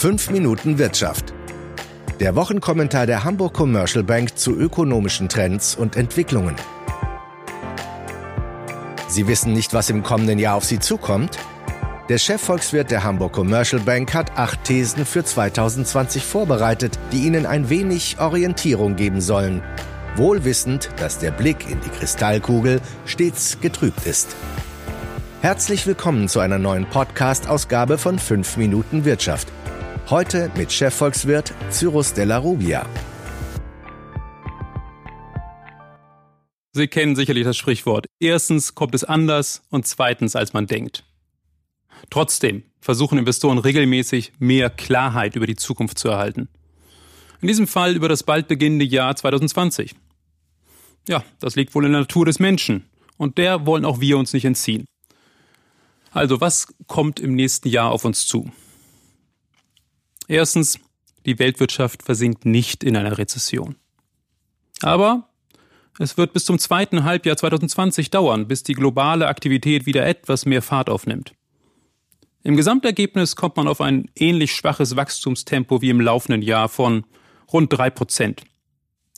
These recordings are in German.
5 Minuten Wirtschaft. Der Wochenkommentar der Hamburg Commercial Bank zu ökonomischen Trends und Entwicklungen. Sie wissen nicht, was im kommenden Jahr auf Sie zukommt? Der Chefvolkswirt der Hamburg Commercial Bank hat acht Thesen für 2020 vorbereitet, die Ihnen ein wenig Orientierung geben sollen. Wohlwissend, dass der Blick in die Kristallkugel stets getrübt ist. Herzlich willkommen zu einer neuen Podcast-Ausgabe von 5 Minuten Wirtschaft. Heute mit Chefvolkswirt Cyrus Della Rubia. Sie kennen sicherlich das Sprichwort. Erstens kommt es anders und zweitens, als man denkt. Trotzdem versuchen Investoren regelmäßig mehr Klarheit über die Zukunft zu erhalten. In diesem Fall über das bald beginnende Jahr 2020. Ja, das liegt wohl in der Natur des Menschen. Und der wollen auch wir uns nicht entziehen. Also, was kommt im nächsten Jahr auf uns zu? Erstens, die Weltwirtschaft versinkt nicht in einer Rezession. Aber es wird bis zum zweiten Halbjahr 2020 dauern, bis die globale Aktivität wieder etwas mehr Fahrt aufnimmt. Im Gesamtergebnis kommt man auf ein ähnlich schwaches Wachstumstempo wie im laufenden Jahr von rund drei Prozent.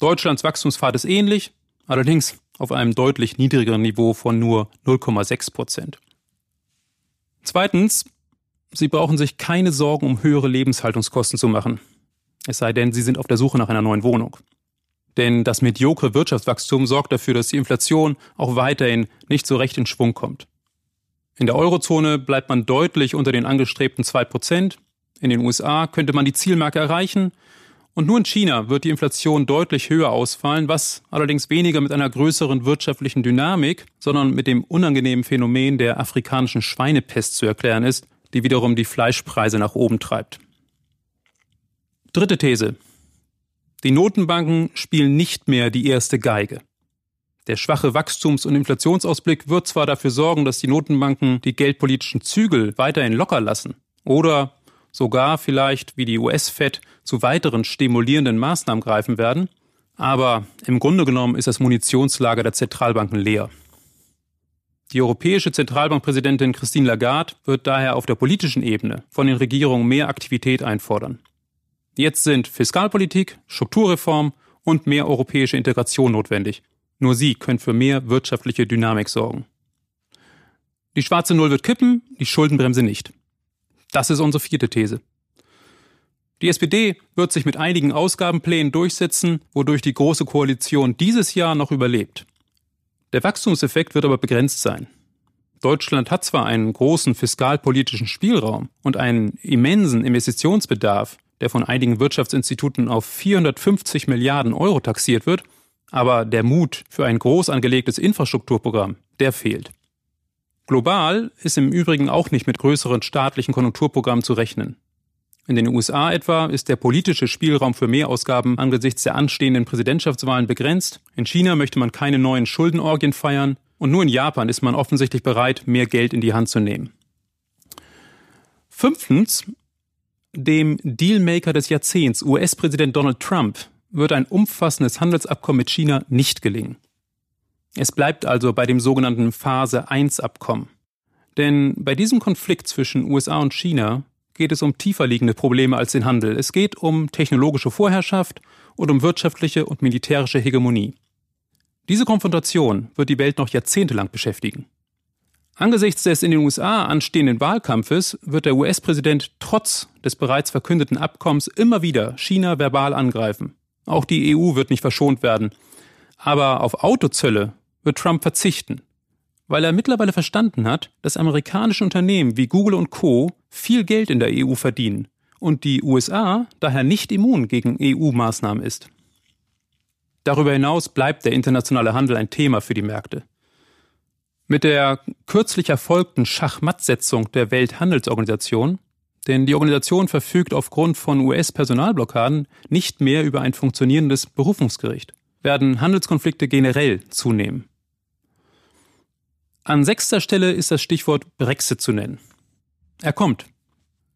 Deutschlands Wachstumspfad ist ähnlich, allerdings auf einem deutlich niedrigeren Niveau von nur 0,6 Prozent. Zweitens, Sie brauchen sich keine Sorgen um höhere Lebenshaltungskosten zu machen. Es sei denn, Sie sind auf der Suche nach einer neuen Wohnung. Denn das mediokre Wirtschaftswachstum sorgt dafür, dass die Inflation auch weiterhin nicht so recht in Schwung kommt. In der Eurozone bleibt man deutlich unter den angestrebten 2%. In den USA könnte man die Zielmarke erreichen. Und nur in China wird die Inflation deutlich höher ausfallen, was allerdings weniger mit einer größeren wirtschaftlichen Dynamik, sondern mit dem unangenehmen Phänomen der afrikanischen Schweinepest zu erklären ist, die wiederum die Fleischpreise nach oben treibt. Dritte These. Die Notenbanken spielen nicht mehr die erste Geige. Der schwache Wachstums- und Inflationsausblick wird zwar dafür sorgen, dass die Notenbanken die geldpolitischen Zügel weiterhin locker lassen oder sogar vielleicht wie die US-Fed zu weiteren stimulierenden Maßnahmen greifen werden, aber im Grunde genommen ist das Munitionslager der Zentralbanken leer. Die europäische Zentralbankpräsidentin Christine Lagarde wird daher auf der politischen Ebene von den Regierungen mehr Aktivität einfordern. Jetzt sind Fiskalpolitik, Strukturreform und mehr europäische Integration notwendig. Nur sie können für mehr wirtschaftliche Dynamik sorgen. Die schwarze Null wird kippen, die Schuldenbremse nicht. Das ist unsere vierte These. Die SPD wird sich mit einigen Ausgabenplänen durchsetzen, wodurch die Große Koalition dieses Jahr noch überlebt. Der Wachstumseffekt wird aber begrenzt sein. Deutschland hat zwar einen großen fiskalpolitischen Spielraum und einen immensen Investitionsbedarf, der von einigen Wirtschaftsinstituten auf 450 Milliarden Euro taxiert wird, aber der Mut für ein groß angelegtes Infrastrukturprogramm, der fehlt. Global ist im Übrigen auch nicht mit größeren staatlichen Konjunkturprogrammen zu rechnen. In den USA etwa ist der politische Spielraum für Mehrausgaben angesichts der anstehenden Präsidentschaftswahlen begrenzt. In China möchte man keine neuen Schuldenorgien feiern. Und nur in Japan ist man offensichtlich bereit, mehr Geld in die Hand zu nehmen. Fünftens, dem Dealmaker des Jahrzehnts, US-Präsident Donald Trump, wird ein umfassendes Handelsabkommen mit China nicht gelingen. Es bleibt also bei dem sogenannten Phase 1 Abkommen. Denn bei diesem Konflikt zwischen USA und China geht es um tiefer liegende Probleme als den Handel. Es geht um technologische Vorherrschaft und um wirtschaftliche und militärische Hegemonie. Diese Konfrontation wird die Welt noch jahrzehntelang beschäftigen. Angesichts des in den USA anstehenden Wahlkampfes wird der US-Präsident trotz des bereits verkündeten Abkommens immer wieder China verbal angreifen. Auch die EU wird nicht verschont werden. Aber auf Autozölle wird Trump verzichten weil er mittlerweile verstanden hat, dass amerikanische Unternehmen wie Google und Co. viel Geld in der EU verdienen und die USA daher nicht immun gegen EU-Maßnahmen ist. Darüber hinaus bleibt der internationale Handel ein Thema für die Märkte. Mit der kürzlich erfolgten Schachmattsetzung der Welthandelsorganisation, denn die Organisation verfügt aufgrund von US-Personalblockaden nicht mehr über ein funktionierendes Berufungsgericht, werden Handelskonflikte generell zunehmen. An sechster Stelle ist das Stichwort Brexit zu nennen. Er kommt.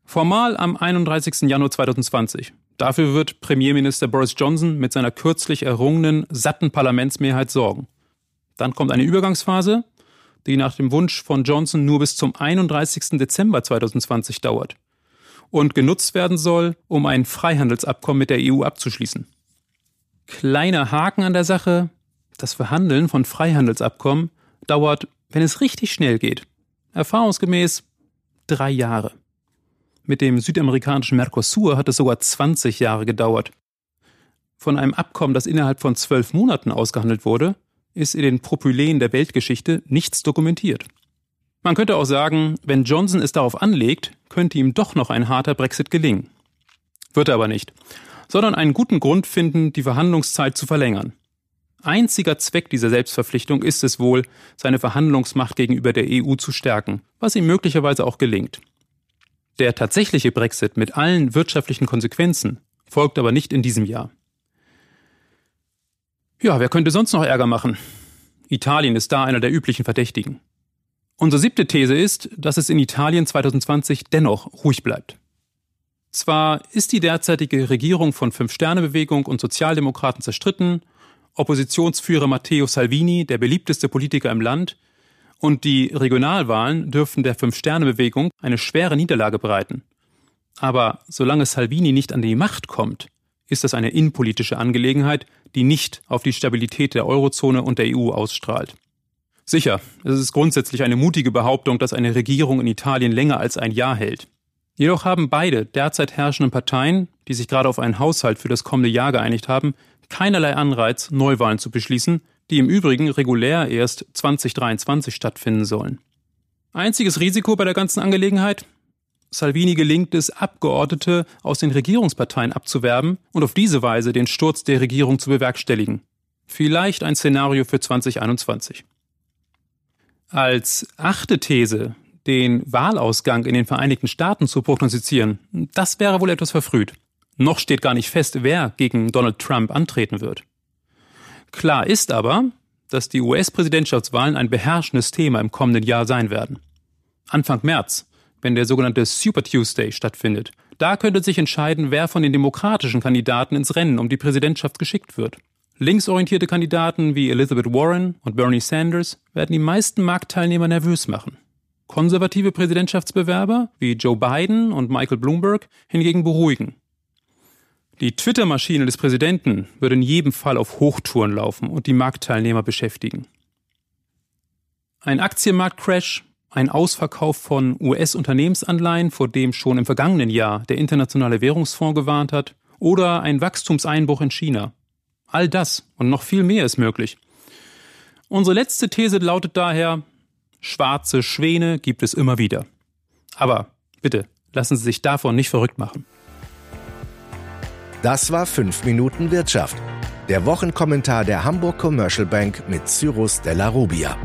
Formal am 31. Januar 2020. Dafür wird Premierminister Boris Johnson mit seiner kürzlich errungenen, satten Parlamentsmehrheit sorgen. Dann kommt eine Übergangsphase, die nach dem Wunsch von Johnson nur bis zum 31. Dezember 2020 dauert. und genutzt werden soll, um ein Freihandelsabkommen mit der EU abzuschließen. Kleiner Haken an der Sache, das Verhandeln von Freihandelsabkommen dauert, wenn es richtig schnell geht, erfahrungsgemäß drei Jahre. Mit dem südamerikanischen Mercosur hat es sogar 20 Jahre gedauert. Von einem Abkommen, das innerhalb von zwölf Monaten ausgehandelt wurde, ist in den Propyläen der Weltgeschichte nichts dokumentiert. Man könnte auch sagen, wenn Johnson es darauf anlegt, könnte ihm doch noch ein harter Brexit gelingen. Wird er aber nicht, sondern einen guten Grund finden, die Verhandlungszeit zu verlängern. Einziger Zweck dieser Selbstverpflichtung ist es wohl, seine Verhandlungsmacht gegenüber der EU zu stärken, was ihm möglicherweise auch gelingt. Der tatsächliche Brexit mit allen wirtschaftlichen Konsequenzen folgt aber nicht in diesem Jahr. Ja, wer könnte sonst noch Ärger machen? Italien ist da einer der üblichen Verdächtigen. Unsere siebte These ist, dass es in Italien 2020 dennoch ruhig bleibt. Zwar ist die derzeitige Regierung von Fünf-Sterne-Bewegung und Sozialdemokraten zerstritten, Oppositionsführer Matteo Salvini der beliebteste Politiker im Land, und die Regionalwahlen dürften der Fünf-Sterne-Bewegung eine schwere Niederlage bereiten. Aber solange Salvini nicht an die Macht kommt, ist das eine innenpolitische Angelegenheit, die nicht auf die Stabilität der Eurozone und der EU ausstrahlt. Sicher, es ist grundsätzlich eine mutige Behauptung, dass eine Regierung in Italien länger als ein Jahr hält. Jedoch haben beide derzeit herrschenden Parteien, die sich gerade auf einen Haushalt für das kommende Jahr geeinigt haben, keinerlei Anreiz, Neuwahlen zu beschließen, die im Übrigen regulär erst 2023 stattfinden sollen. Einziges Risiko bei der ganzen Angelegenheit? Salvini gelingt es, Abgeordnete aus den Regierungsparteien abzuwerben und auf diese Weise den Sturz der Regierung zu bewerkstelligen. Vielleicht ein Szenario für 2021. Als achte These den Wahlausgang in den Vereinigten Staaten zu prognostizieren, das wäre wohl etwas verfrüht. Noch steht gar nicht fest, wer gegen Donald Trump antreten wird. Klar ist aber, dass die US-Präsidentschaftswahlen ein beherrschendes Thema im kommenden Jahr sein werden. Anfang März, wenn der sogenannte Super Tuesday stattfindet, da könnte sich entscheiden, wer von den demokratischen Kandidaten ins Rennen um die Präsidentschaft geschickt wird. Linksorientierte Kandidaten wie Elizabeth Warren und Bernie Sanders werden die meisten Marktteilnehmer nervös machen. Konservative Präsidentschaftsbewerber wie Joe Biden und Michael Bloomberg hingegen beruhigen. Die Twitter-Maschine des Präsidenten würde in jedem Fall auf Hochtouren laufen und die Marktteilnehmer beschäftigen. Ein Aktienmarktcrash, ein Ausverkauf von US-Unternehmensanleihen, vor dem schon im vergangenen Jahr der Internationale Währungsfonds gewarnt hat, oder ein Wachstumseinbruch in China. All das und noch viel mehr ist möglich. Unsere letzte These lautet daher, schwarze Schwäne gibt es immer wieder. Aber bitte, lassen Sie sich davon nicht verrückt machen. Das war 5 Minuten Wirtschaft. Der Wochenkommentar der Hamburg Commercial Bank mit Cyrus Della Rubia.